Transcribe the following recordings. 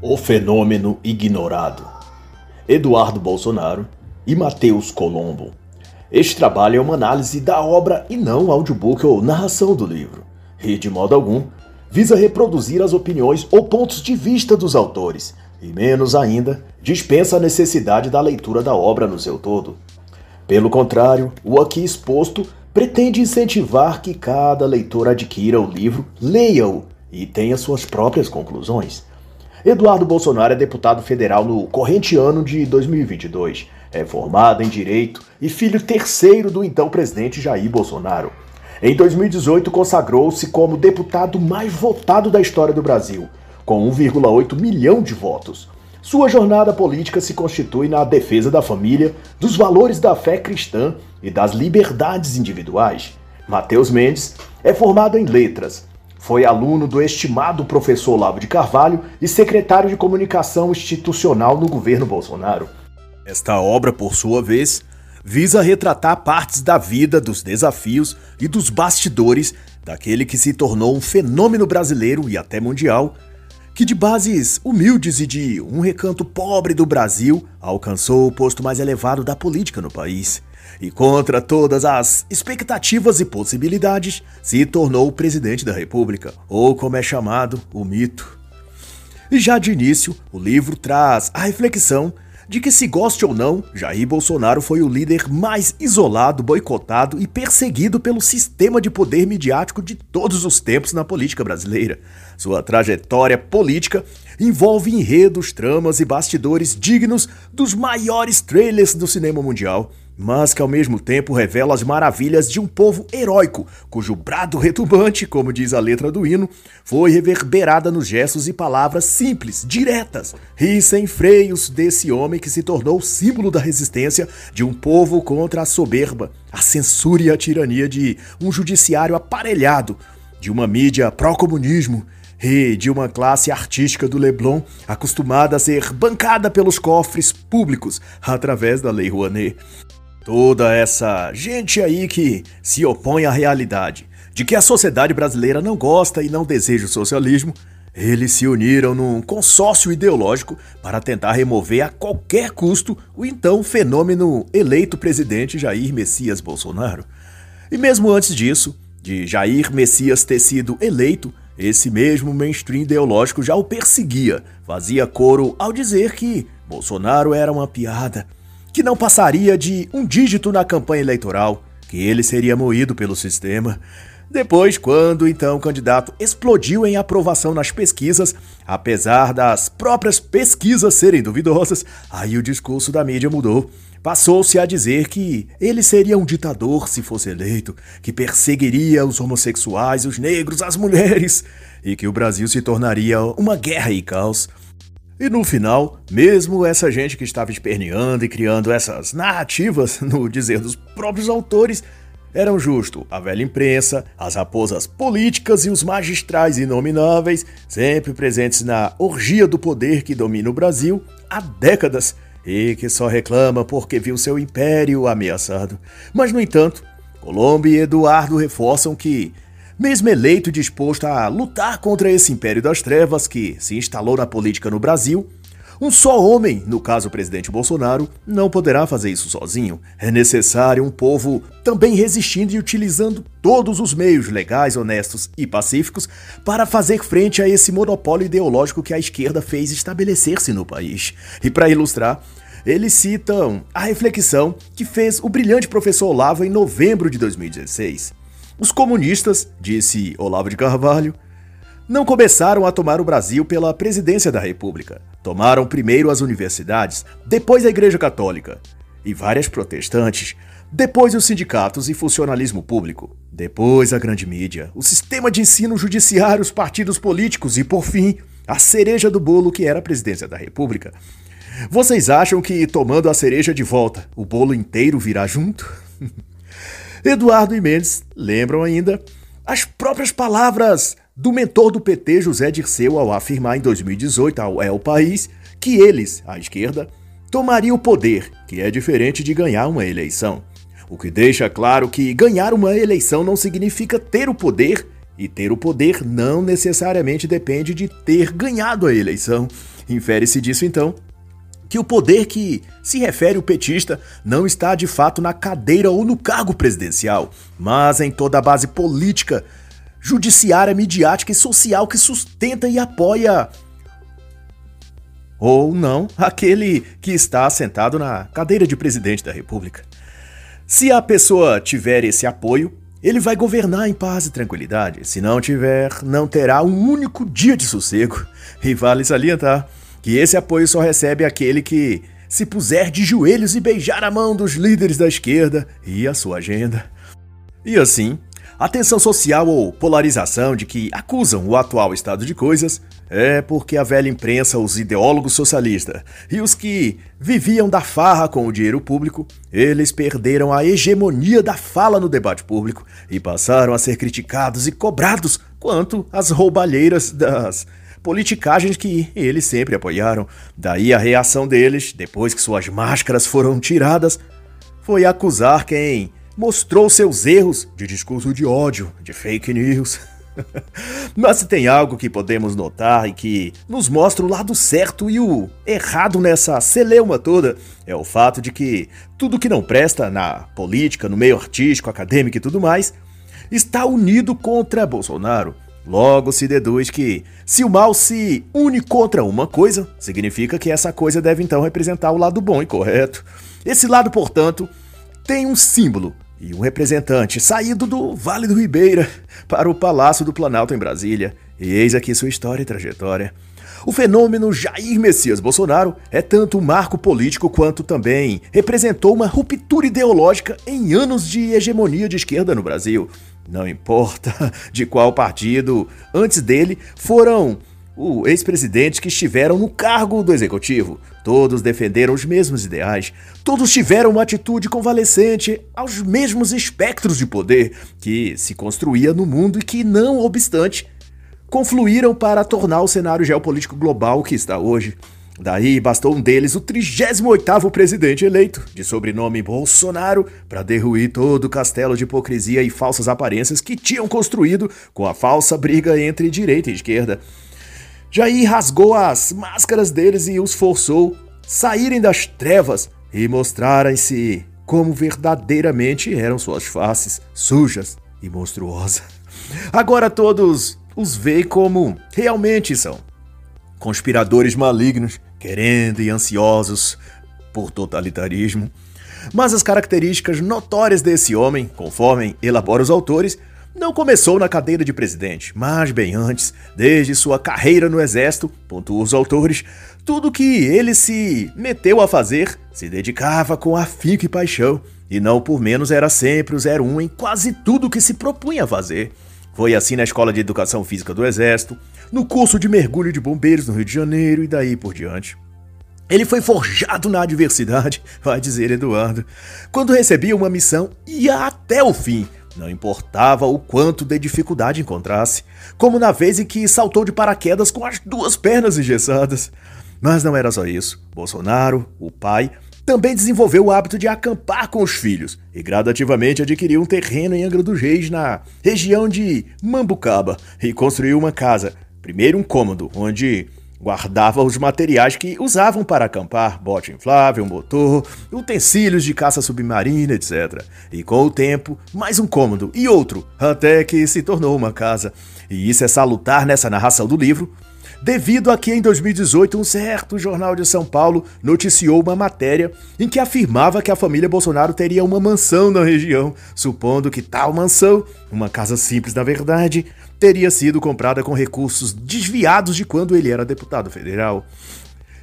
O fenômeno ignorado. Eduardo Bolsonaro e Matheus Colombo. Este trabalho é uma análise da obra e não audiobook ou narração do livro, e de modo algum visa reproduzir as opiniões ou pontos de vista dos autores, e menos ainda dispensa a necessidade da leitura da obra no seu todo. Pelo contrário, o aqui exposto pretende incentivar que cada leitor adquira o livro, leia-o e tenha suas próprias conclusões. Eduardo Bolsonaro é deputado federal no corrente ano de 2022. É formado em Direito e filho terceiro do então presidente Jair Bolsonaro. Em 2018, consagrou-se como deputado mais votado da história do Brasil, com 1,8 milhão de votos. Sua jornada política se constitui na defesa da família, dos valores da fé cristã e das liberdades individuais. Matheus Mendes é formado em letras, foi aluno do estimado professor Olavo de Carvalho e secretário de comunicação institucional no governo Bolsonaro. Esta obra, por sua vez, visa retratar partes da vida, dos desafios e dos bastidores daquele que se tornou um fenômeno brasileiro e até mundial, que de bases humildes e de um recanto pobre do Brasil alcançou o posto mais elevado da política no país e contra todas as expectativas e possibilidades, se tornou o presidente da República, ou como é chamado, o mito. E já de início, o livro traz a reflexão de que, se goste ou não, Jair Bolsonaro foi o líder mais isolado, boicotado e perseguido pelo sistema de poder midiático de todos os tempos na política brasileira. Sua trajetória política envolve enredos, tramas e bastidores dignos dos maiores trailers do cinema mundial mas que ao mesmo tempo revela as maravilhas de um povo heróico, cujo brado retumbante, como diz a letra do hino, foi reverberada nos gestos e palavras simples, diretas e sem freios desse homem que se tornou símbolo da resistência de um povo contra a soberba, a censura e a tirania de um judiciário aparelhado, de uma mídia pró-comunismo e de uma classe artística do Leblon acostumada a ser bancada pelos cofres públicos através da Lei Rouanet. Toda essa gente aí que se opõe à realidade de que a sociedade brasileira não gosta e não deseja o socialismo, eles se uniram num consórcio ideológico para tentar remover a qualquer custo o então fenômeno eleito presidente Jair Messias Bolsonaro. E mesmo antes disso, de Jair Messias ter sido eleito, esse mesmo mainstream ideológico já o perseguia, fazia coro ao dizer que Bolsonaro era uma piada que não passaria de um dígito na campanha eleitoral, que ele seria moído pelo sistema. Depois, quando então o candidato explodiu em aprovação nas pesquisas, apesar das próprias pesquisas serem duvidosas, aí o discurso da mídia mudou. Passou-se a dizer que ele seria um ditador se fosse eleito, que perseguiria os homossexuais, os negros, as mulheres, e que o Brasil se tornaria uma guerra e caos. E no final, mesmo essa gente que estava esperneando e criando essas narrativas, no dizer dos próprios autores, eram justo a velha imprensa, as raposas políticas e os magistrais inomináveis, sempre presentes na orgia do poder que domina o Brasil há décadas e que só reclama porque viu seu império ameaçado. Mas, no entanto, Colombo e Eduardo reforçam que mesmo eleito disposto a lutar contra esse império das trevas que se instalou na política no Brasil, um só homem, no caso o presidente Bolsonaro, não poderá fazer isso sozinho. É necessário um povo também resistindo e utilizando todos os meios legais, honestos e pacíficos para fazer frente a esse monopólio ideológico que a esquerda fez estabelecer-se no país. E para ilustrar, eles citam a reflexão que fez o brilhante professor Olavo em novembro de 2016. Os comunistas, disse Olavo de Carvalho, não começaram a tomar o Brasil pela presidência da República. Tomaram primeiro as universidades, depois a Igreja Católica e várias protestantes, depois os sindicatos e funcionalismo público, depois a grande mídia, o sistema de ensino judiciário, os partidos políticos e, por fim, a cereja do bolo que era a presidência da República. Vocês acham que, tomando a cereja de volta, o bolo inteiro virá junto? Eduardo e Mendes lembram ainda as próprias palavras do mentor do PT, José Dirceu, ao afirmar em 2018 ao El País que eles, a esquerda, tomariam o poder, que é diferente de ganhar uma eleição. O que deixa claro que ganhar uma eleição não significa ter o poder E ter o poder não necessariamente depende de ter ganhado a eleição. Infere-se disso então que o poder que se refere o petista não está de fato na cadeira ou no cargo presidencial, mas em toda a base política, judiciária, midiática e social que sustenta e apoia ou não aquele que está sentado na cadeira de presidente da República. Se a pessoa tiver esse apoio, ele vai governar em paz e tranquilidade. Se não tiver, não terá um único dia de sossego. E vale salientar que esse apoio só recebe aquele que se puser de joelhos e beijar a mão dos líderes da esquerda e a sua agenda. E assim, a tensão social ou polarização de que acusam o atual estado de coisas é porque a velha imprensa, os ideólogos socialistas e os que viviam da farra com o dinheiro público, eles perderam a hegemonia da fala no debate público e passaram a ser criticados e cobrados quanto às roubalheiras das politicagens que eles sempre apoiaram. Daí a reação deles, depois que suas máscaras foram tiradas, foi acusar quem mostrou seus erros de discurso de ódio, de fake news. Mas se tem algo que podemos notar e que nos mostra o lado certo e o errado nessa celeuma toda, é o fato de que tudo que não presta na política, no meio artístico, acadêmico e tudo mais, está unido contra Bolsonaro. Logo se deduz que, se o mal se une contra uma coisa, significa que essa coisa deve então representar o lado bom e correto. Esse lado, portanto, tem um símbolo e um representante saído do Vale do Ribeira para o Palácio do Planalto em Brasília. E eis aqui sua história e trajetória. O fenômeno Jair Messias Bolsonaro é tanto um marco político quanto também representou uma ruptura ideológica em anos de hegemonia de esquerda no Brasil. Não importa de qual partido antes dele foram o ex-presidente que estiveram no cargo do executivo. Todos defenderam os mesmos ideais, todos tiveram uma atitude convalescente aos mesmos espectros de poder que se construía no mundo e que, não obstante, confluíram para tornar o cenário geopolítico global que está hoje. Daí bastou um deles, o 38º presidente eleito, de sobrenome Bolsonaro, para derruir todo o castelo de hipocrisia e falsas aparências que tinham construído com a falsa briga entre direita e esquerda. Jair rasgou as máscaras deles e os forçou saírem das trevas e mostrarem-se como verdadeiramente eram suas faces, sujas e monstruosas. Agora todos os veem como realmente são. Conspiradores malignos, querendo e ansiosos por totalitarismo. Mas as características notórias desse homem, conforme elaboram os autores, não começou na cadeira de presidente, mas bem antes, desde sua carreira no exército, pontuam os autores, tudo que ele se meteu a fazer se dedicava com afinco e paixão, e não por menos era sempre o 01 em quase tudo que se propunha a fazer. Foi assim na Escola de Educação Física do Exército, no curso de mergulho de bombeiros no Rio de Janeiro e daí por diante. Ele foi forjado na adversidade, vai dizer Eduardo. Quando recebia uma missão, ia até o fim, não importava o quanto de dificuldade encontrasse, como na vez em que saltou de paraquedas com as duas pernas engessadas. Mas não era só isso. Bolsonaro, o pai, também desenvolveu o hábito de acampar com os filhos e gradativamente adquiriu um terreno em Angra dos Reis, na região de Mambucaba, e construiu uma casa. Primeiro um cômodo, onde Guardava os materiais que usavam para acampar, bote inflável, motor, utensílios de caça submarina, etc. E com o tempo, mais um cômodo e outro, até que se tornou uma casa. E isso é salutar nessa narração do livro, devido a que em 2018 um certo jornal de São Paulo noticiou uma matéria em que afirmava que a família Bolsonaro teria uma mansão na região, supondo que tal mansão, uma casa simples na verdade, teria sido comprada com recursos desviados de quando ele era deputado federal.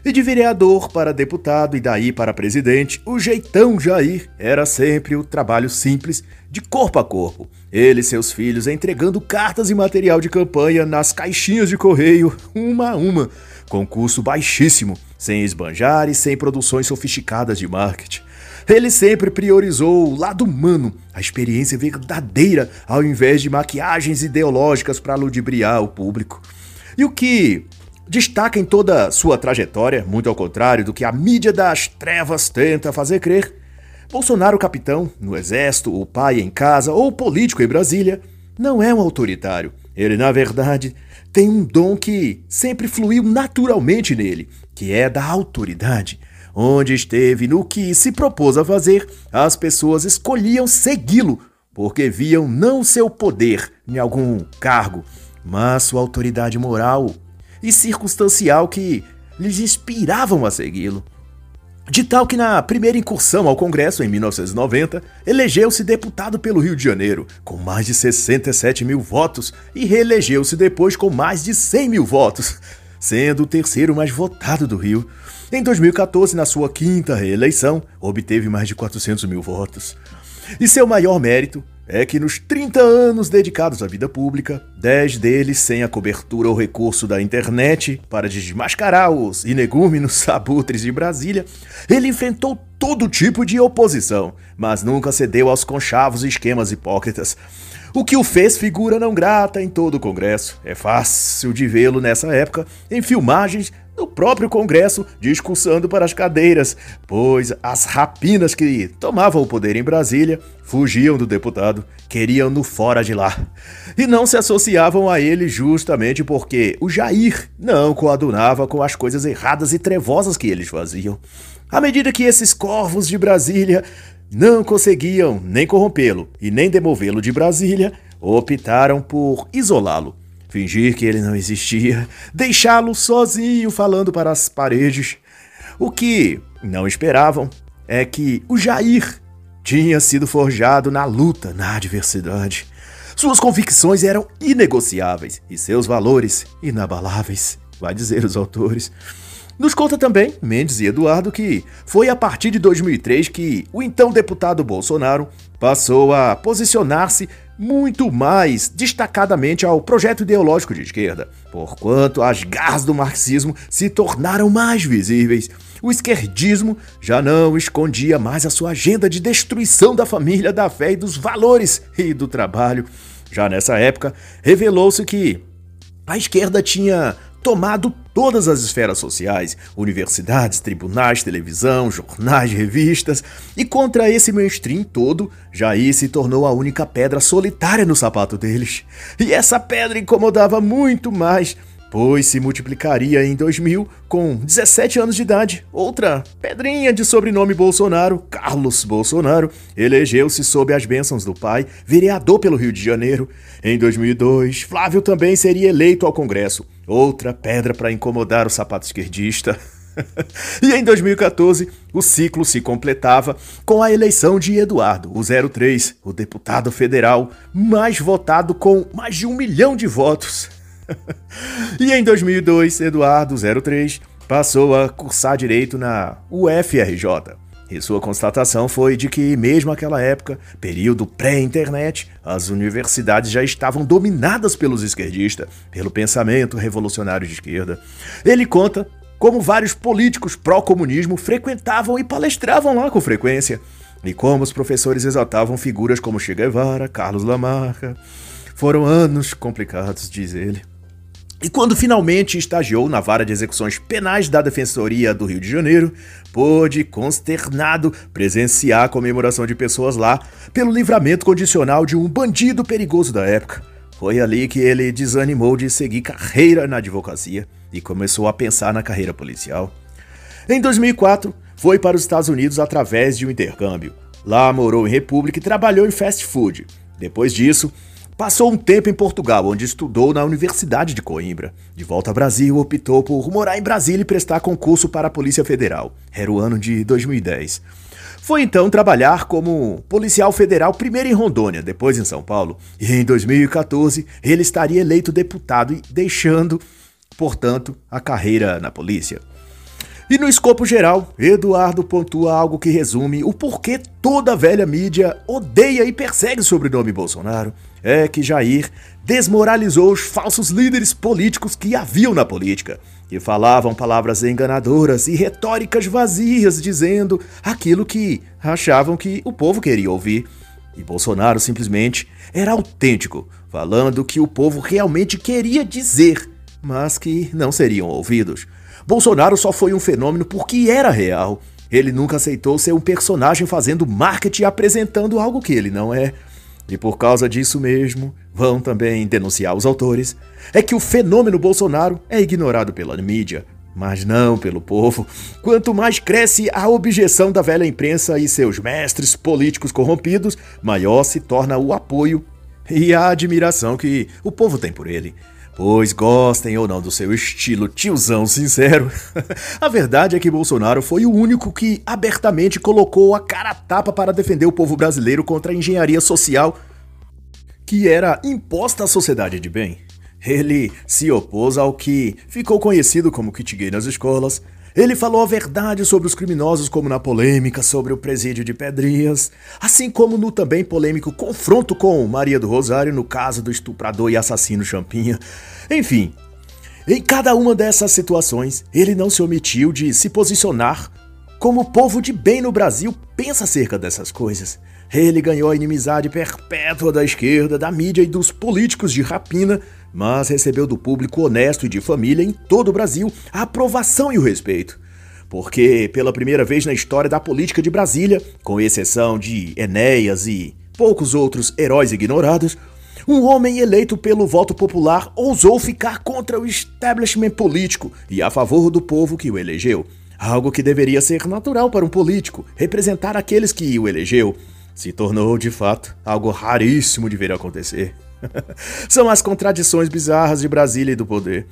E de vereador para deputado e daí para presidente, o jeitão Jair era sempre o trabalho simples, de corpo a corpo. Ele e seus filhos entregando cartas e material de campanha nas caixinhas de correio, uma a uma, com custo baixíssimo, sem esbanjar e sem produções sofisticadas de marketing. Ele sempre priorizou o lado humano, a experiência verdadeira, ao invés de maquiagens ideológicas para ludibriar o público. E o que destaca em toda sua trajetória, muito ao contrário do que a mídia das trevas tenta fazer crer, Bolsonaro, capitão, no exército, o pai em casa ou político em Brasília, não é um autoritário. Ele, na verdade, tem um dom que sempre fluiu naturalmente nele, que é da autoridade. Onde esteve no que se propôs a fazer, as pessoas escolhiam segui-lo, porque viam não seu poder em algum cargo, mas sua autoridade moral e circunstancial que lhes inspiravam a segui-lo. De tal que na primeira incursão ao Congresso, em 1990, elegeu-se deputado pelo Rio de Janeiro, com mais de 67 mil votos, e reelegeu-se depois com mais de 100 mil votos, sendo o terceiro mais votado do Rio. Em 2014, na sua quinta reeleição, obteve mais de 400 mil votos. E seu maior mérito é que nos 30 anos dedicados à vida pública, 10 deles sem a cobertura ou recurso da internet para desmascarar os inegúmenos abutres de Brasília, ele enfrentou todo tipo de oposição, mas nunca cedeu aos conchavos e esquemas hipócritas. O que o fez figura não grata em todo o Congresso. É fácil de vê-lo nessa época em filmagens no próprio Congresso discursando para as cadeiras, pois as rapinas que tomavam o poder em Brasília fugiam do deputado, queriam-no fora de lá. E não se associavam a ele justamente porque o Jair não coadunava com as coisas erradas e trevosas que eles faziam. À medida que esses corvos de Brasília não conseguiam nem corrompê-lo e nem demovê-lo de Brasília, optaram por isolá-lo fingir que ele não existia, deixá-lo sozinho falando para as paredes. O que não esperavam é que o Jair tinha sido forjado na luta, na adversidade. Suas convicções eram inegociáveis e seus valores inabaláveis, vai dizer os autores. Nos conta também, Mendes e Eduardo, que foi a partir de 2003 que o então deputado Bolsonaro passou a posicionar-se muito mais destacadamente ao projeto ideológico de esquerda, porquanto as garras do marxismo se tornaram mais visíveis. O esquerdismo já não escondia mais a sua agenda de destruição da família, da fé e dos valores e do trabalho. Já nessa época, revelou-se que a esquerda tinha tomado todas as esferas sociais, universidades, tribunais, televisão, jornais, revistas, e contra esse mainstream todo, Jair se tornou a única pedra solitária no sapato deles. E essa pedra incomodava muito mais pois se multiplicaria em 2000 com 17 anos de idade. Outra pedrinha de sobrenome Bolsonaro, Carlos Bolsonaro, elegeu-se sob as bênçãos do pai, vereador pelo Rio de Janeiro. Em 2002, Flávio também seria eleito ao Congresso. Outra pedra para incomodar o sapato esquerdista. e em 2014, o ciclo se completava com a eleição de Eduardo, o 03, o deputado federal mais votado com mais de um milhão de votos. e em 2002, Eduardo 03 passou a cursar direito na UFRJ. E sua constatação foi de que, mesmo naquela época, período pré-internet, as universidades já estavam dominadas pelos esquerdistas, pelo pensamento revolucionário de esquerda. Ele conta como vários políticos pró-comunismo frequentavam e palestravam lá com frequência, e como os professores exaltavam figuras como Che Guevara, Carlos Lamarca. Foram anos complicados, diz ele. E quando finalmente estagiou na vara de execuções penais da Defensoria do Rio de Janeiro, pôde, consternado, presenciar a comemoração de pessoas lá pelo livramento condicional de um bandido perigoso da época. Foi ali que ele desanimou de seguir carreira na advocacia e começou a pensar na carreira policial. Em 2004, foi para os Estados Unidos através de um intercâmbio. Lá morou em República e trabalhou em fast food. Depois disso, Passou um tempo em Portugal, onde estudou na Universidade de Coimbra. De volta ao Brasil, optou por morar em Brasília e prestar concurso para a Polícia Federal. Era o ano de 2010. Foi então trabalhar como policial federal, primeiro em Rondônia, depois em São Paulo. E em 2014, ele estaria eleito deputado e deixando, portanto, a carreira na polícia. E no escopo geral, Eduardo pontua algo que resume o porquê toda a velha mídia odeia e persegue o sobrenome Bolsonaro. É que Jair desmoralizou os falsos líderes políticos que haviam na política, que falavam palavras enganadoras e retóricas vazias, dizendo aquilo que achavam que o povo queria ouvir. E Bolsonaro simplesmente era autêntico, falando o que o povo realmente queria dizer, mas que não seriam ouvidos. Bolsonaro só foi um fenômeno porque era real. Ele nunca aceitou ser um personagem fazendo marketing apresentando algo que ele não é. E por causa disso mesmo vão também denunciar os autores, é que o fenômeno Bolsonaro é ignorado pela mídia, mas não pelo povo. Quanto mais cresce a objeção da velha imprensa e seus mestres políticos corrompidos, maior se torna o apoio e a admiração que o povo tem por ele. Pois gostem ou não do seu estilo tiozão sincero, a verdade é que Bolsonaro foi o único que abertamente colocou a cara a tapa para defender o povo brasileiro contra a engenharia social que era imposta à sociedade de bem. Ele se opôs ao que ficou conhecido como kit gay nas escolas, ele falou a verdade sobre os criminosos, como na polêmica sobre o presídio de Pedrinhas, assim como no também polêmico confronto com Maria do Rosário no caso do estuprador e assassino Champinha. Enfim, em cada uma dessas situações, ele não se omitiu de se posicionar como o povo de bem no Brasil pensa acerca dessas coisas. Ele ganhou a inimizade perpétua da esquerda, da mídia e dos políticos de rapina, mas recebeu do público honesto e de família em todo o Brasil a aprovação e o respeito. Porque, pela primeira vez na história da política de Brasília, com exceção de Enéas e poucos outros heróis ignorados, um homem eleito pelo voto popular ousou ficar contra o establishment político e a favor do povo que o elegeu. Algo que deveria ser natural para um político, representar aqueles que o elegeu se tornou, de fato, algo raríssimo de ver acontecer. São as contradições bizarras de Brasília e do poder.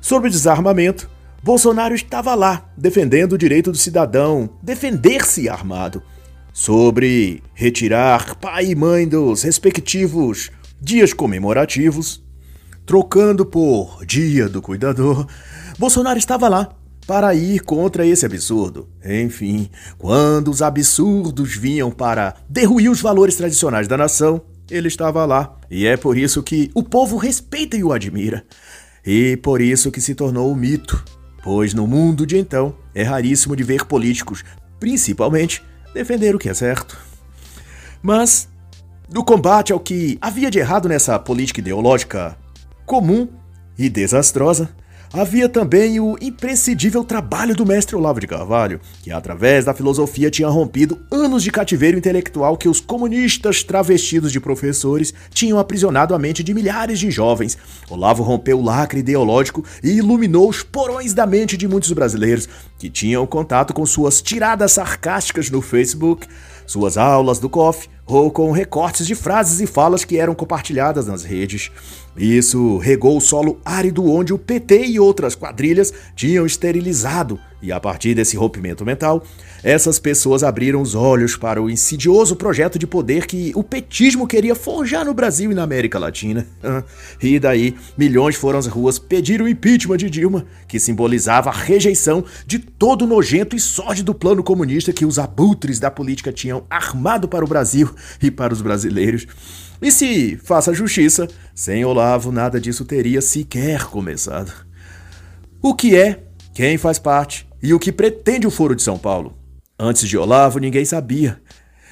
Sobre o desarmamento, Bolsonaro estava lá, defendendo o direito do cidadão defender-se armado. Sobre retirar pai e mãe dos respectivos dias comemorativos, trocando por Dia do Cuidador, Bolsonaro estava lá, para ir contra esse absurdo. Enfim, quando os absurdos vinham para derruir os valores tradicionais da nação, ele estava lá. E é por isso que o povo respeita e o admira. E por isso que se tornou um mito. Pois no mundo de então é raríssimo de ver políticos, principalmente, defender o que é certo. Mas, no combate ao que havia de errado nessa política ideológica comum e desastrosa, Havia também o imprescindível trabalho do mestre Olavo de Carvalho, que através da filosofia tinha rompido anos de cativeiro intelectual que os comunistas travestidos de professores tinham aprisionado a mente de milhares de jovens. Olavo rompeu o lacre ideológico e iluminou os porões da mente de muitos brasileiros que tinham contato com suas tiradas sarcásticas no Facebook, suas aulas do COF ou com recortes de frases e falas que eram compartilhadas nas redes. Isso regou o solo árido onde o PT e outras quadrilhas tinham esterilizado, e a partir desse rompimento mental, essas pessoas abriram os olhos para o insidioso projeto de poder que o petismo queria forjar no Brasil e na América Latina. E daí, milhões foram às ruas pedir o impeachment de Dilma, que simbolizava a rejeição de todo o nojento e sórdido plano comunista que os abutres da política tinham armado para o Brasil e para os brasileiros. E se faça justiça, sem Olavo nada disso teria sequer começado. O que é, quem faz parte e o que pretende o Foro de São Paulo? Antes de Olavo, ninguém sabia.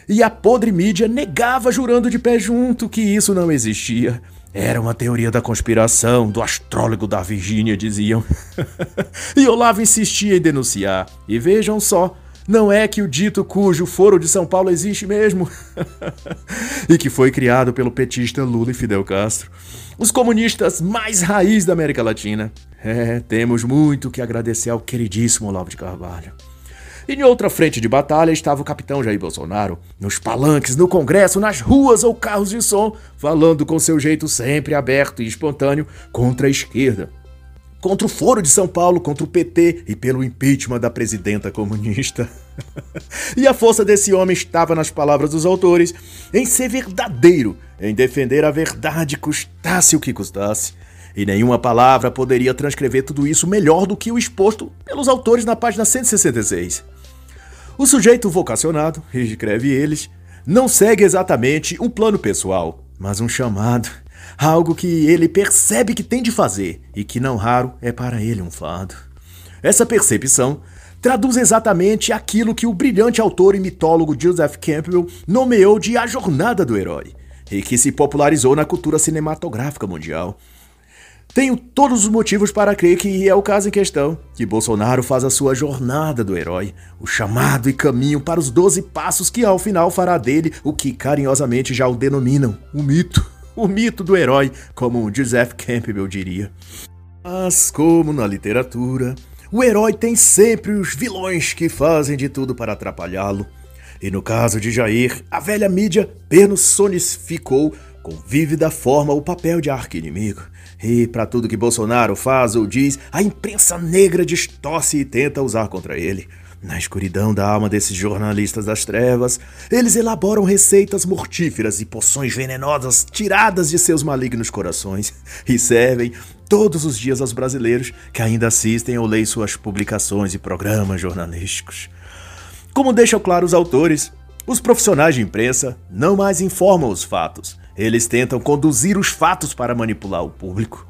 E a podre mídia negava, jurando de pé junto, que isso não existia. Era uma teoria da conspiração, do astrólogo da Virgínia, diziam. e Olavo insistia em denunciar. E vejam só, não é que o dito cujo Foro de São Paulo existe mesmo? e que foi criado pelo petista Lula e Fidel Castro, os comunistas mais raiz da América Latina. É, temos muito que agradecer ao queridíssimo Olavo de Carvalho. E em outra frente de batalha estava o capitão Jair Bolsonaro, nos palanques, no Congresso, nas ruas ou carros de som, falando com seu jeito sempre aberto e espontâneo contra a esquerda contra o Foro de São Paulo, contra o PT e pelo impeachment da presidenta comunista. e a força desse homem estava nas palavras dos autores, em ser verdadeiro, em defender a verdade custasse o que custasse. E nenhuma palavra poderia transcrever tudo isso melhor do que o exposto pelos autores na página 166. O sujeito vocacionado, escreve eles, não segue exatamente um plano pessoal, mas um chamado algo que ele percebe que tem de fazer e que não raro é para ele um fardo. Essa percepção traduz exatamente aquilo que o brilhante autor e mitólogo Joseph Campbell nomeou de a jornada do herói e que se popularizou na cultura cinematográfica mundial. Tenho todos os motivos para crer que é o caso em questão, que Bolsonaro faz a sua jornada do herói, o chamado e caminho para os 12 passos que ao final fará dele o que carinhosamente já o denominam, o mito, o mito do herói, como Joseph Campbell diria. Mas como na literatura, o herói tem sempre os vilões que fazem de tudo para atrapalhá-lo. E no caso de Jair, a velha mídia personificou com vívida forma o papel de arqui-inimigo. E para tudo que Bolsonaro faz ou diz, a imprensa negra distorce e tenta usar contra ele. Na escuridão da alma desses jornalistas das trevas, eles elaboram receitas mortíferas e poções venenosas tiradas de seus malignos corações e servem todos os dias aos brasileiros que ainda assistem ou leem suas publicações e programas jornalísticos. Como deixam claro os autores, os profissionais de imprensa não mais informam os fatos, eles tentam conduzir os fatos para manipular o público.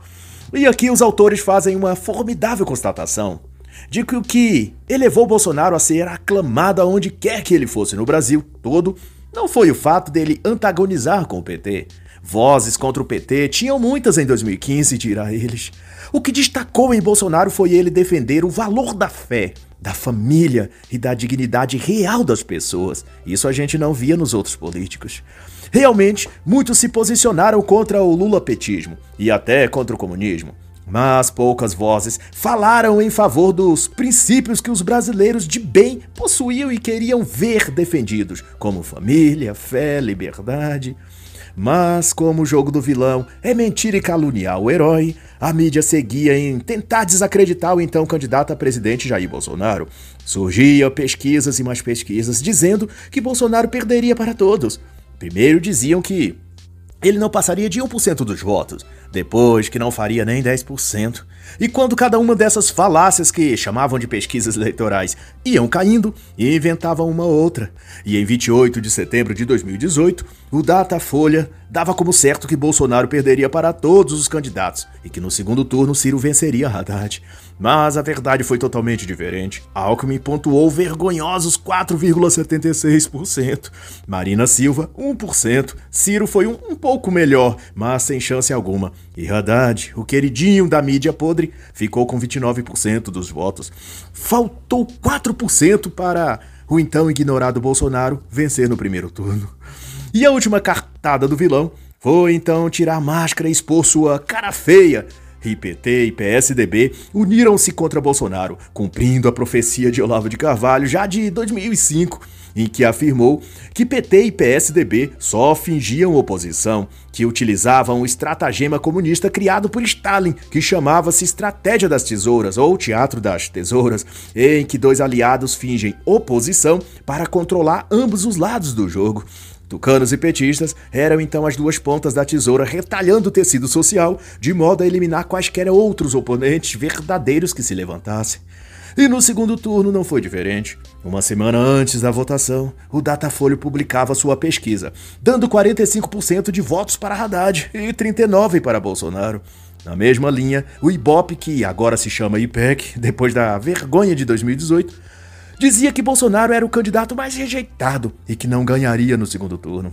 E aqui os autores fazem uma formidável constatação de que o que elevou Bolsonaro a ser aclamado aonde quer que ele fosse no Brasil todo não foi o fato dele antagonizar com o PT. Vozes contra o PT tinham muitas em 2015, dirá eles. O que destacou em Bolsonaro foi ele defender o valor da fé, da família e da dignidade real das pessoas. Isso a gente não via nos outros políticos. Realmente, muitos se posicionaram contra o lulapetismo e até contra o comunismo. Mas poucas vozes falaram em favor dos princípios que os brasileiros de bem possuíam e queriam ver defendidos, como família, fé, liberdade. Mas, como o jogo do vilão é mentir e caluniar o herói, a mídia seguia em tentar desacreditar o então candidato a presidente Jair Bolsonaro. Surgiam pesquisas e mais pesquisas dizendo que Bolsonaro perderia para todos. Primeiro diziam que ele não passaria de 1% dos votos, depois que não faria nem 10%. E quando cada uma dessas falácias que chamavam de pesquisas eleitorais iam caindo, inventavam uma outra. E em 28 de setembro de 2018, o Datafolha dava como certo que Bolsonaro perderia para todos os candidatos e que no segundo turno Ciro venceria Haddad. Mas a verdade foi totalmente diferente. Alckmin pontuou vergonhosos 4,76%. Marina Silva, 1%. Ciro foi um, um pouco melhor, mas sem chance alguma. E Haddad, o queridinho da mídia podre, ficou com 29% dos votos. Faltou 4% para o então ignorado Bolsonaro vencer no primeiro turno. E a última cartada do vilão foi então tirar a máscara e expor sua cara feia PT e PSDB uniram-se contra Bolsonaro, cumprindo a profecia de Olavo de Carvalho já de 2005, em que afirmou que PT e PSDB só fingiam oposição, que utilizavam o estratagema comunista criado por Stalin, que chamava-se Estratégia das Tesouras ou Teatro das Tesouras, em que dois aliados fingem oposição para controlar ambos os lados do jogo. Tucanos e petistas eram então as duas pontas da tesoura retalhando o tecido social, de modo a eliminar quaisquer outros oponentes verdadeiros que se levantassem. E no segundo turno não foi diferente. Uma semana antes da votação, o Datafolha publicava sua pesquisa, dando 45% de votos para Haddad e 39% para Bolsonaro. Na mesma linha, o Ibope, que agora se chama IPEC, depois da vergonha de 2018, dizia que Bolsonaro era o candidato mais rejeitado e que não ganharia no segundo turno.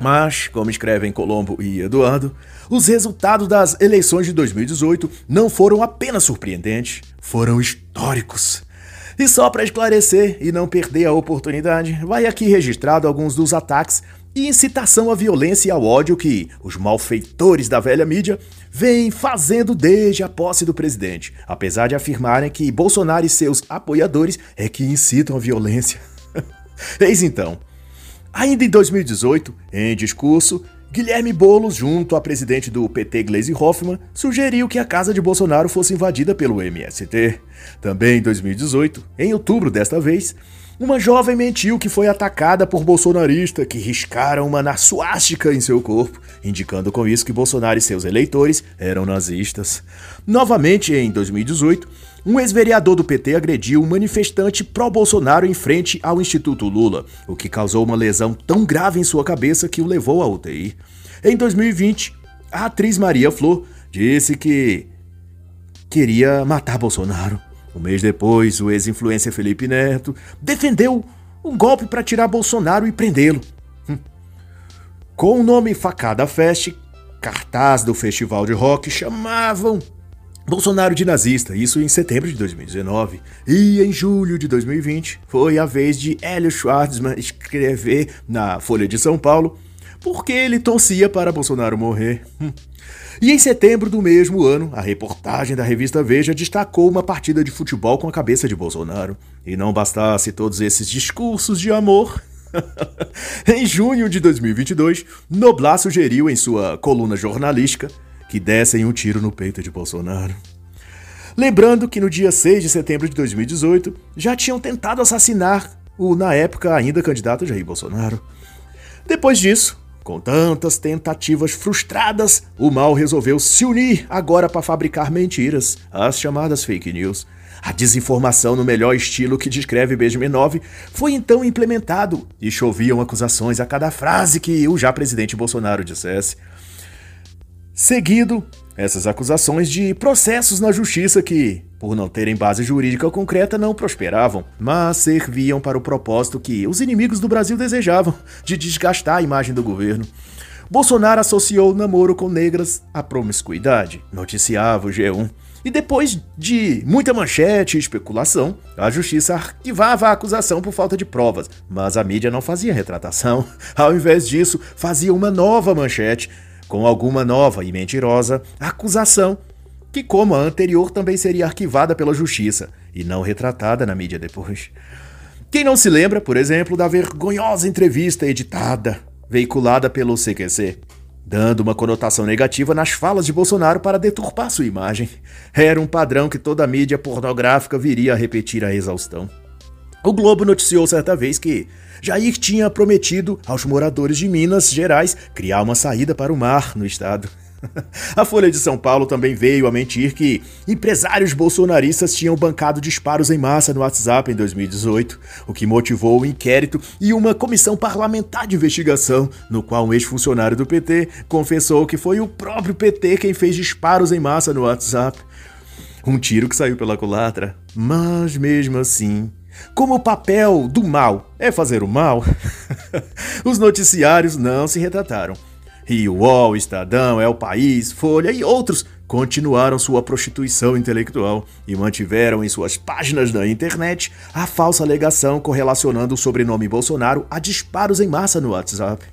Mas, como escrevem Colombo e Eduardo, os resultados das eleições de 2018 não foram apenas surpreendentes, foram históricos. E só para esclarecer e não perder a oportunidade, vai aqui registrado alguns dos ataques e incitação à violência e ao ódio que os malfeitores da velha mídia vêm fazendo desde a posse do presidente, apesar de afirmarem que Bolsonaro e seus apoiadores é que incitam a violência. Eis então. Ainda em 2018, em discurso, Guilherme Boulos, junto à presidente do PT Gleisi Hoffmann, sugeriu que a casa de Bolsonaro fosse invadida pelo MST. Também em 2018, em outubro desta vez, uma jovem mentiu que foi atacada por bolsonarista que riscaram uma na suástica em seu corpo, indicando com isso que Bolsonaro e seus eleitores eram nazistas. Novamente, em 2018, um ex-vereador do PT agrediu um manifestante pró-Bolsonaro em frente ao Instituto Lula, o que causou uma lesão tão grave em sua cabeça que o levou à UTI. Em 2020, a atriz Maria Flor disse que queria matar Bolsonaro. Um mês depois, o ex-influencer Felipe Neto defendeu um golpe para tirar Bolsonaro e prendê-lo. Hum. Com o nome Facada Fest, cartaz do festival de rock chamavam Bolsonaro de nazista, isso em setembro de 2019. E em julho de 2020 foi a vez de Hélio Schwartzman escrever na Folha de São Paulo porque ele torcia para Bolsonaro morrer. E em setembro do mesmo ano, a reportagem da revista Veja destacou uma partida de futebol com a cabeça de Bolsonaro. E não bastasse todos esses discursos de amor. em junho de 2022, Noblar sugeriu em sua coluna jornalística que dessem um tiro no peito de Bolsonaro. Lembrando que no dia 6 de setembro de 2018 já tinham tentado assassinar o, na época, ainda candidato Jair Bolsonaro. Depois disso, com tantas tentativas frustradas, o mal resolveu se unir agora para fabricar mentiras, as chamadas fake news. A desinformação no melhor estilo que descreve Benjamin foi então implementado e choviam acusações a cada frase que o já presidente Bolsonaro dissesse. Seguido, essas acusações de processos na justiça que, por não terem base jurídica concreta, não prosperavam, mas serviam para o propósito que os inimigos do Brasil desejavam, de desgastar a imagem do governo. Bolsonaro associou o namoro com negras à promiscuidade, noticiava o G1. E depois de muita manchete e especulação, a justiça arquivava a acusação por falta de provas, mas a mídia não fazia retratação. Ao invés disso, fazia uma nova manchete com alguma nova e mentirosa acusação, que, como a anterior, também seria arquivada pela justiça e não retratada na mídia depois. Quem não se lembra, por exemplo, da vergonhosa entrevista editada, veiculada pelo CQC, dando uma conotação negativa nas falas de Bolsonaro para deturpar sua imagem. Era um padrão que toda mídia pornográfica viria a repetir a exaustão. O Globo noticiou certa vez que Jair tinha prometido aos moradores de Minas Gerais criar uma saída para o mar no estado. A Folha de São Paulo também veio a mentir que empresários bolsonaristas tinham bancado disparos em massa no WhatsApp em 2018, o que motivou o inquérito e uma comissão parlamentar de investigação, no qual um ex-funcionário do PT confessou que foi o próprio PT quem fez disparos em massa no WhatsApp. Um tiro que saiu pela culatra, mas mesmo assim, como o papel do mal é fazer o mal, os noticiários não se retrataram. E o UOL, Estadão, o País, Folha e outros continuaram sua prostituição intelectual e mantiveram em suas páginas da internet a falsa alegação correlacionando o sobrenome Bolsonaro a disparos em massa no WhatsApp.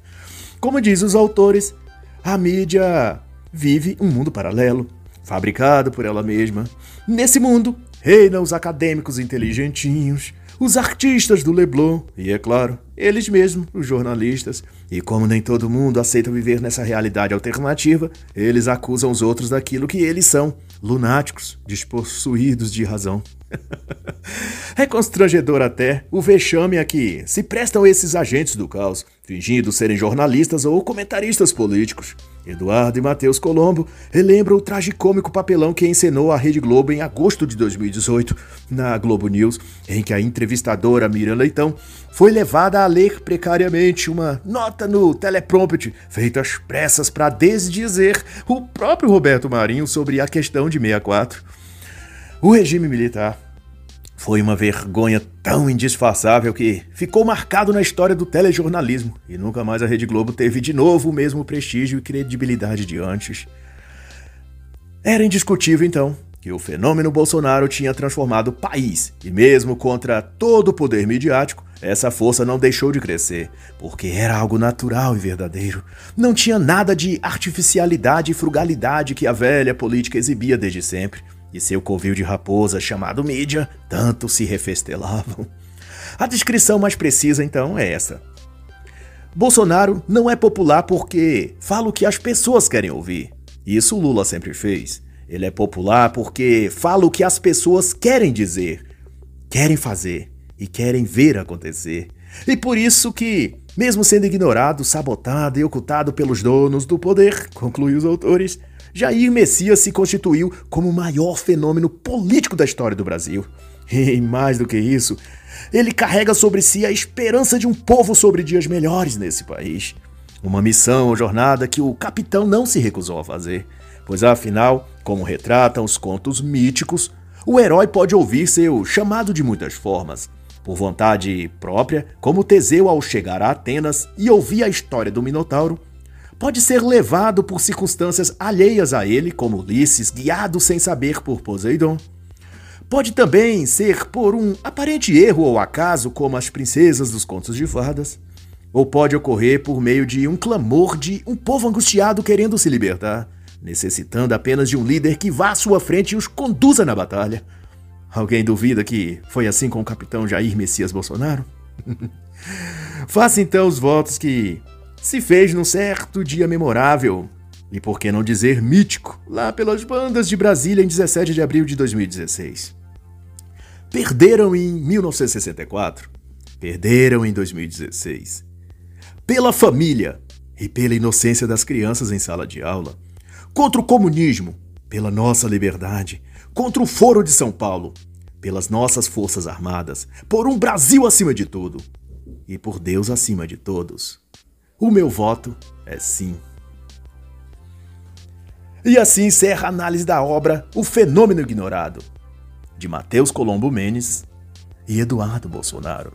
Como diz os autores, a mídia vive um mundo paralelo, fabricado por ela mesma. Nesse mundo, reinam os acadêmicos inteligentinhos, os artistas do Leblon e, é claro, eles mesmos, os jornalistas. E como nem todo mundo aceita viver nessa realidade alternativa, eles acusam os outros daquilo que eles são, lunáticos, despossuídos de razão. é constrangedor até o vexame a que se prestam esses agentes do caos, fingindo serem jornalistas ou comentaristas políticos. Eduardo e Matheus Colombo relembram o tragicômico papelão que encenou a Rede Globo em agosto de 2018, na Globo News, em que a entrevistadora Miriam Leitão foi levada a ler precariamente uma nota no teleprompter, feita às pressas para desdizer o próprio Roberto Marinho sobre a questão de 64. O regime militar foi uma vergonha tão indisfaçável que ficou marcado na história do telejornalismo e nunca mais a Rede Globo teve de novo o mesmo prestígio e credibilidade de antes. Era indiscutível então que o fenômeno Bolsonaro tinha transformado o país e mesmo contra todo o poder midiático, essa força não deixou de crescer, porque era algo natural e verdadeiro. Não tinha nada de artificialidade e frugalidade que a velha política exibia desde sempre e seu covil de raposa chamado mídia tanto se refestelavam. A descrição mais precisa então é essa. Bolsonaro não é popular porque fala o que as pessoas querem ouvir. Isso Lula sempre fez. Ele é popular porque fala o que as pessoas querem dizer, querem fazer e querem ver acontecer. E por isso que, mesmo sendo ignorado, sabotado e ocultado pelos donos do poder, conclui os autores, Jair Messias se constituiu como o maior fenômeno político da história do Brasil. E mais do que isso, ele carrega sobre si a esperança de um povo sobre dias melhores nesse país. Uma missão ou jornada que o capitão não se recusou a fazer, pois afinal, como retratam os contos míticos, o herói pode ouvir seu chamado de muitas formas. Por vontade própria, como Teseu ao chegar a Atenas e ouvir a história do Minotauro, pode ser levado por circunstâncias alheias a ele, como Ulisses, guiado sem saber por Poseidon. Pode também ser por um aparente erro ou acaso, como as princesas dos contos de fadas. Ou pode ocorrer por meio de um clamor de um povo angustiado querendo se libertar, necessitando apenas de um líder que vá à sua frente e os conduza na batalha. Alguém duvida que foi assim com o capitão Jair Messias Bolsonaro? Faça então os votos que se fez num certo dia memorável, e por que não dizer mítico, lá pelas bandas de Brasília em 17 de abril de 2016. Perderam em 1964, perderam em 2016. Pela família e pela inocência das crianças em sala de aula, contra o comunismo, pela nossa liberdade, contra o Foro de São Paulo, pelas nossas Forças Armadas, por um Brasil acima de tudo e por Deus acima de todos. O meu voto é sim. E assim encerra a análise da obra O Fenômeno Ignorado, de Matheus Colombo Menes e Eduardo Bolsonaro.